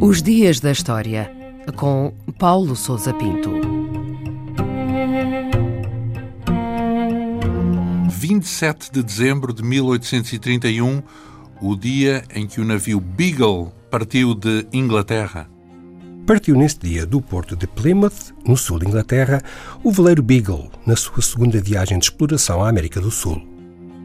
Os Dias da História, com Paulo Souza Pinto. 27 de dezembro de 1831, o dia em que o navio Beagle partiu de Inglaterra. Partiu nesse dia do porto de Plymouth, no sul da Inglaterra, o veleiro Beagle, na sua segunda viagem de exploração à América do Sul.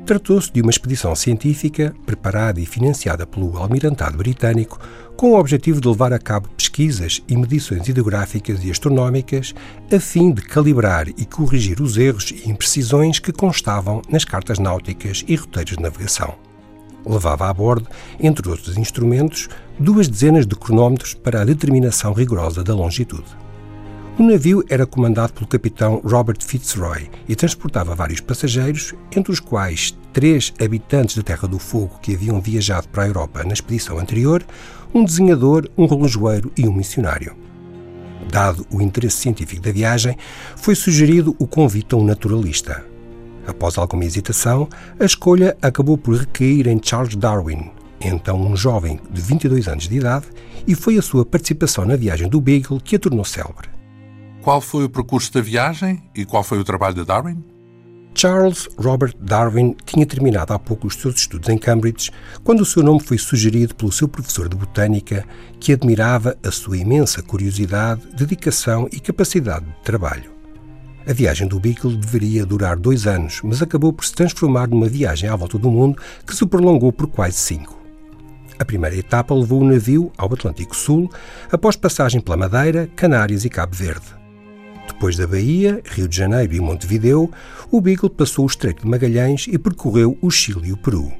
Tratou-se de uma expedição científica preparada e financiada pelo Almirantado Britânico com o objetivo de levar a cabo pesquisas e medições hidrográficas e astronómicas a fim de calibrar e corrigir os erros e imprecisões que constavam nas cartas náuticas e roteiros de navegação. Levava a bordo, entre outros instrumentos, duas dezenas de cronómetros para a determinação rigorosa da longitude. O navio era comandado pelo capitão Robert Fitzroy e transportava vários passageiros, entre os quais três habitantes da Terra do Fogo que haviam viajado para a Europa na expedição anterior, um desenhador, um relojoeiro e um missionário. Dado o interesse científico da viagem, foi sugerido o convite a um naturalista. Após alguma hesitação, a escolha acabou por recair em Charles Darwin, então um jovem de 22 anos de idade, e foi a sua participação na viagem do Beagle que a tornou célebre. Qual foi o percurso da viagem e qual foi o trabalho de Darwin? Charles Robert Darwin tinha terminado há pouco os seus estudos em Cambridge quando o seu nome foi sugerido pelo seu professor de botânica, que admirava a sua imensa curiosidade, dedicação e capacidade de trabalho. A viagem do Beagle deveria durar dois anos, mas acabou por se transformar numa viagem à volta do mundo que se prolongou por quase cinco. A primeira etapa levou o navio ao Atlântico Sul, após passagem pela Madeira, Canárias e Cabo Verde. Depois da Bahia, Rio de Janeiro e Montevideo, o Beagle passou o Estreito de Magalhães e percorreu o Chile e o Peru.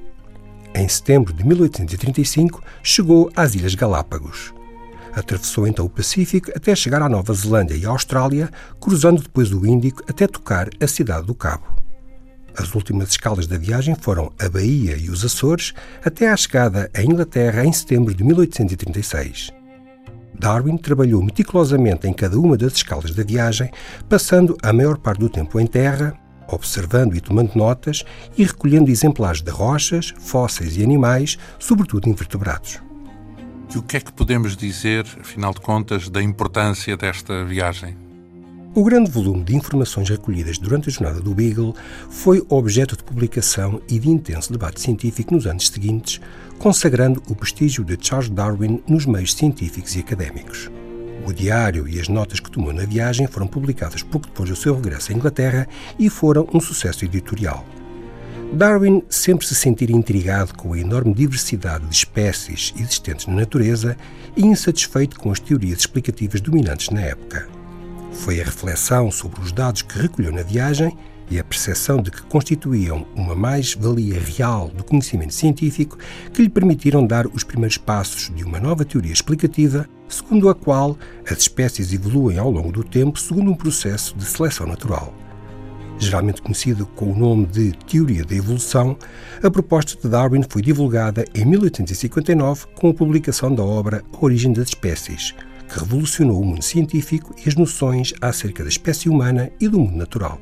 Em setembro de 1835, chegou às Ilhas Galápagos. Atravessou então o Pacífico até chegar à Nova Zelândia e à Austrália, cruzando depois o Índico até tocar a cidade do Cabo. As últimas escalas da viagem foram a Bahia e os Açores, até à chegada à Inglaterra em setembro de 1836. Darwin trabalhou meticulosamente em cada uma das escalas da viagem, passando a maior parte do tempo em terra, observando e tomando notas e recolhendo exemplares de rochas, fósseis e animais, sobretudo invertebrados. E o que é que podemos dizer, afinal de contas, da importância desta viagem? O grande volume de informações recolhidas durante a jornada do Beagle foi objeto de publicação e de intenso debate científico nos anos seguintes, consagrando o prestígio de Charles Darwin nos meios científicos e académicos. O diário e as notas que tomou na viagem foram publicadas pouco depois do seu regresso à Inglaterra e foram um sucesso editorial. Darwin sempre se sentira intrigado com a enorme diversidade de espécies existentes na natureza e insatisfeito com as teorias explicativas dominantes na época. Foi a reflexão sobre os dados que recolheu na viagem e a percepção de que constituíam uma mais-valia real do conhecimento científico que lhe permitiram dar os primeiros passos de uma nova teoria explicativa, segundo a qual as espécies evoluem ao longo do tempo segundo um processo de seleção natural. Geralmente conhecido com o nome de Teoria da Evolução, a proposta de Darwin foi divulgada em 1859 com a publicação da obra Origem das Espécies, que revolucionou o mundo científico e as noções acerca da espécie humana e do mundo natural.